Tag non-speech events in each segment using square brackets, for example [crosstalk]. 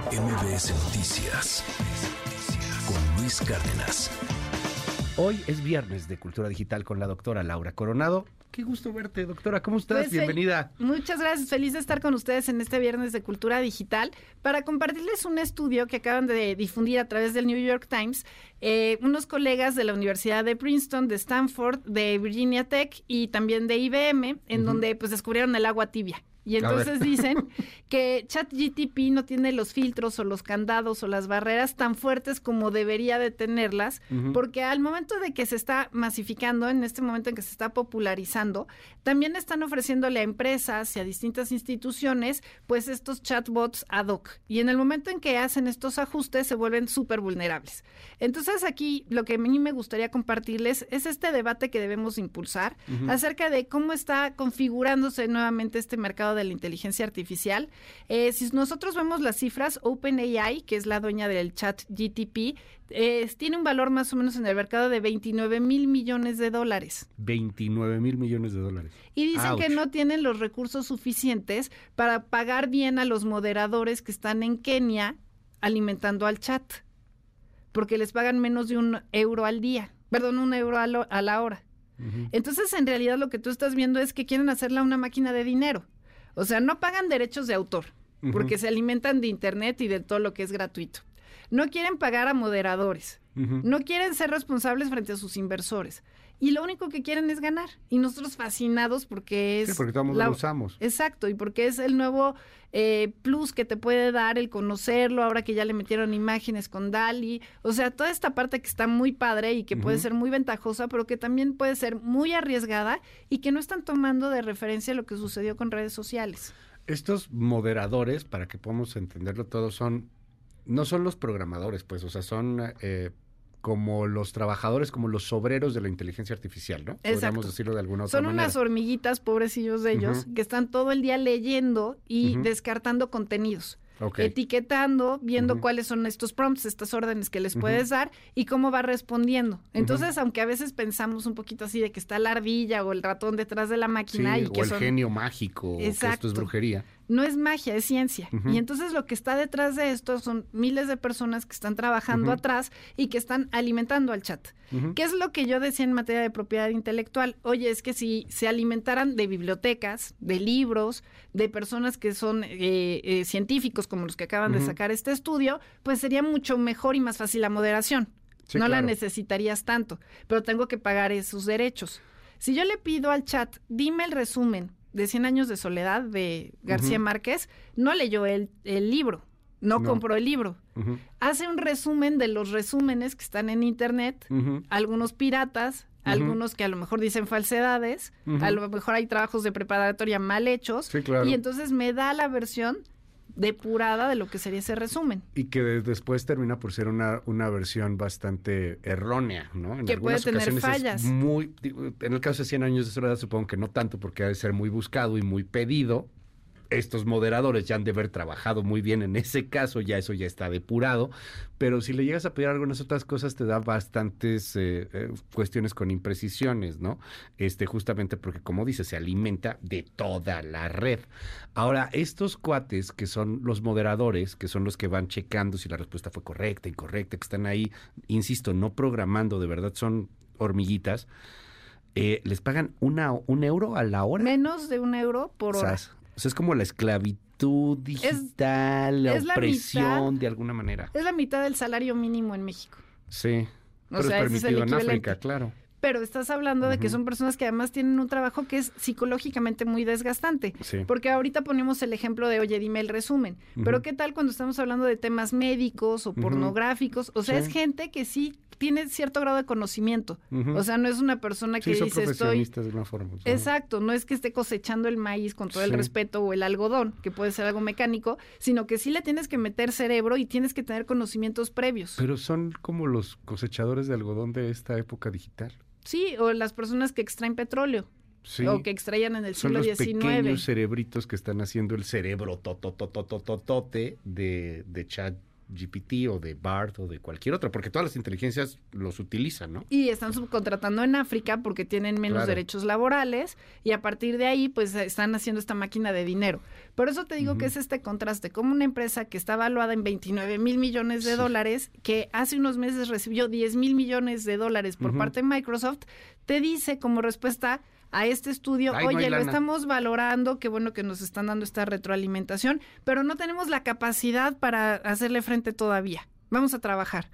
MBS Noticias con Luis Cárdenas. Hoy es viernes de Cultura Digital con la doctora Laura Coronado. Qué gusto verte, doctora. ¿Cómo estás? Pues, fel- Bienvenida. Muchas gracias. Feliz de estar con ustedes en este viernes de Cultura Digital para compartirles un estudio que acaban de difundir a través del New York Times eh, unos colegas de la Universidad de Princeton, de Stanford, de Virginia Tech y también de IBM, en donde pues descubrieron el agua tibia. Y entonces [laughs] dicen que ChatGTP no tiene los filtros o los candados o las barreras tan fuertes como debería de tenerlas, porque al momento de que se está masificando, en este momento en que se está popularizando, también están ofreciéndole a empresas y a distintas instituciones, pues estos chatbots ad hoc. Y en el momento en que hacen estos ajustes, se vuelven súper vulnerables. Entonces aquí lo que a mí me gustaría compartirles es este debate que debemos impulsar acerca de cómo está configurándose nuevamente este mercado de la inteligencia artificial. Eh, si nosotros vemos las cifras, OpenAI, que es la dueña del chat GTP, eh, tiene un valor más o menos en el mercado de 29 mil millones de dólares. 29 mil millones de dólares. Y dicen que no tienen los recursos suficientes para pagar bien a los moderadores que están en Kenia alimentando al chat, porque les pagan menos de un euro al día, perdón, un euro a, lo- a la hora. Entonces, en realidad lo que tú estás viendo es que quieren hacerla una máquina de dinero. O sea, no pagan derechos de autor, porque se alimentan de Internet y de todo lo que es gratuito. No quieren pagar a moderadores. No quieren ser responsables frente a sus inversores. Y lo único que quieren es ganar. Y nosotros fascinados porque es... Sí, porque todo el mundo la- lo usamos. Exacto, y porque es el nuevo eh, plus que te puede dar el conocerlo, ahora que ya le metieron imágenes con Dali. O sea, toda esta parte que está muy padre y que puede ser muy ventajosa, pero que también puede ser muy arriesgada y que no están tomando de referencia lo que sucedió con redes sociales. Estos moderadores, para que podamos entenderlo todo, son no son los programadores, pues, o sea, son eh, como los trabajadores, como los obreros de la inteligencia artificial, ¿no? Podríamos Exacto. decirlo de alguna otra Son manera. unas hormiguitas, pobrecillos de ellos, que están todo el día leyendo y descartando contenidos. Etiquetando, viendo cuáles son estos prompts, estas órdenes que les puedes dar y cómo va respondiendo. Entonces, aunque a veces pensamos un poquito así de que está la ardilla o el ratón detrás de la Sí, máquina y o que el son- genio mágico, o que esto es Exacto. brujería. No es magia, es ciencia. Y entonces lo que está detrás de esto son miles de personas que están trabajando atrás y que están alimentando al chat. ¿Qué es lo que yo decía en materia de propiedad intelectual? Oye, es que si se alimentaran de bibliotecas, de libros, de personas que son eh, eh, científicos como los que acaban de sacar este estudio, pues sería mucho mejor y más fácil la moderación. Sí, no la necesitarías tanto, pero tengo que pagar esos derechos. Si yo le pido al chat, dime el resumen de 100 años de soledad de García. Márquez, no leyó el, el libro, no, No. compró el libro. Hace un resumen de los resúmenes que están en internet, algunos piratas, algunos que a lo mejor dicen falsedades, a lo mejor hay trabajos de preparatoria mal hechos, Sí, claro. y entonces me da la versión depurada de lo que sería ese resumen. Y que de- después termina por ser una, una versión bastante errónea, ¿no? En Que puede tener fallas. muy, en el caso de 100 años de soledad supongo que no tanto porque ha de ser muy buscado y muy pedido. Estos moderadores ya han de haber trabajado muy bien en ese caso, ya eso ya está depurado, pero si le llegas a pedir algunas otras cosas te da bastantes eh, eh, cuestiones con imprecisiones, ¿no? Este, justamente porque como dice, se alimenta de toda la red. Ahora, estos cuates que son los moderadores, que son los que van checando si la respuesta fue correcta, incorrecta, que están ahí, insisto, no programando, de verdad son hormiguitas, eh, les pagan una, un euro a la hora. Menos de un euro por hora. Sas. O sea, es como la esclavitud digital, la es la opresión mitad. de alguna manera. Es la mitad del salario mínimo en México. Sí. O Pero sea, es es en. África, claro. Pero estás hablando de que son personas que además tienen un trabajo que es psicológicamente muy desgastante. Sí. Porque ahorita ponemos el ejemplo de, oye, dime el resumen. Pero. ¿qué tal cuando estamos hablando de temas médicos o pornográficos? O sea, Sí. es gente que sí tiene cierto grado de conocimiento. O sea, no es una persona que Sí, son dice, estoy... profesionistas de una forma. ¿no? Exacto, no es que esté cosechando el maíz con todo el respeto o el algodón, que puede ser algo mecánico, sino que sí le tienes que meter cerebro y tienes que tener conocimientos previos. Pero son como los cosechadores de algodón de esta época digital. Sí, o las personas que extraen petróleo Sí. o que extraían en el Son siglo los XIX. pequeños cerebritos que están haciendo el cerebro totototototote de, de chat GPT o de BART o de cualquier otra, porque todas las inteligencias los utilizan, ¿no? Y están subcontratando en África porque tienen menos Claro. derechos laborales y a partir de ahí pues están haciendo esta máquina de dinero. Por eso te digo que es este contraste, como una empresa que está valuada en 29 mil millones de Sí. dólares, que hace unos meses recibió 10 mil millones de dólares por parte de Microsoft, te dice como respuesta a este estudio, Ay, no hay oye, lo lana". estamos valorando, qué bueno que nos están dando esta retroalimentación, pero no tenemos la capacidad para hacerle frente todavía. Vamos a trabajar.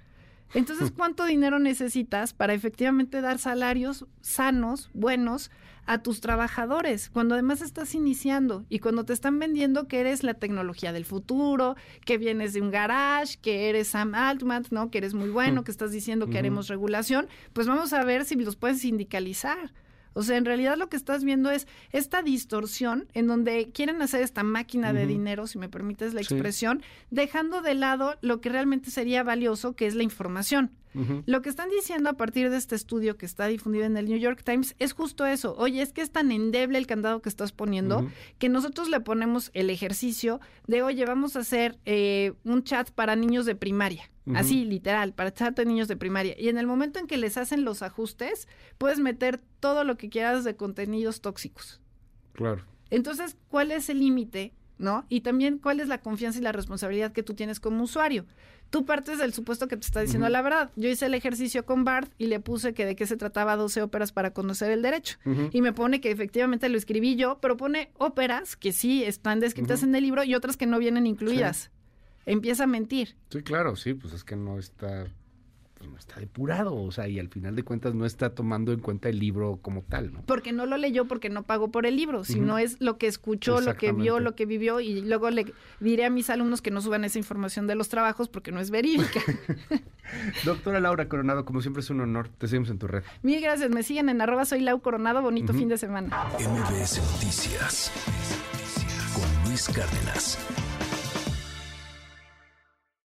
Entonces, [laughs] ¿cuánto dinero necesitas para efectivamente dar salarios sanos, buenos a tus trabajadores? Cuando además estás iniciando y cuando te están vendiendo que eres la tecnología del futuro, que vienes de un garage, que eres Sam Altman, ¿no? Que eres muy bueno, [laughs] que estás diciendo que haremos regulación, pues vamos a ver si los puedes sindicalizar. O sea, en realidad lo que estás viendo es esta distorsión en donde quieren hacer esta máquina de dinero, si me permites la Sí. expresión, dejando de lado lo que realmente sería valioso, que es la información. Lo que están diciendo a partir de este estudio que está difundido en el New York Times es justo eso. Oye, es que es tan endeble el candado que estás poniendo que nosotros le ponemos el ejercicio de, oye, vamos a hacer eh, un chat para niños de primaria. Así, literal, para chat de niños de primaria. Y en el momento en que les hacen los ajustes, puedes meter todo lo que quieras de contenidos tóxicos. Claro. Entonces, ¿cuál es el límite? ¿No? Y también, ¿cuál es la confianza y la responsabilidad que tú tienes como usuario? Tú partes del supuesto que te está diciendo la verdad. Yo hice el ejercicio con Bart y le puse que de qué se trataba 12 óperas para conocer el derecho. Y me pone que efectivamente lo escribí yo, pero pone óperas que sí están descritas en el libro y otras que no vienen incluidas. Empieza a mentir. Sí, claro, sí, pues es que no está, pues no está depurado, o sea, y al final de cuentas no está tomando en cuenta el libro como tal, ¿no? Porque no lo leyó, porque no pagó por el libro, sino es lo que escuchó, lo que vio, lo que vivió. Y luego le diré a mis alumnos que no suban esa información de los trabajos porque no es verídica. [laughs] Doctora Laura Coronado, como siempre es un honor, te seguimos en tu red. Mil gracias. Me siguen en arroba soy Lau Coronado. Bonito fin de semana. MBS Noticias con Luis Cárdenas.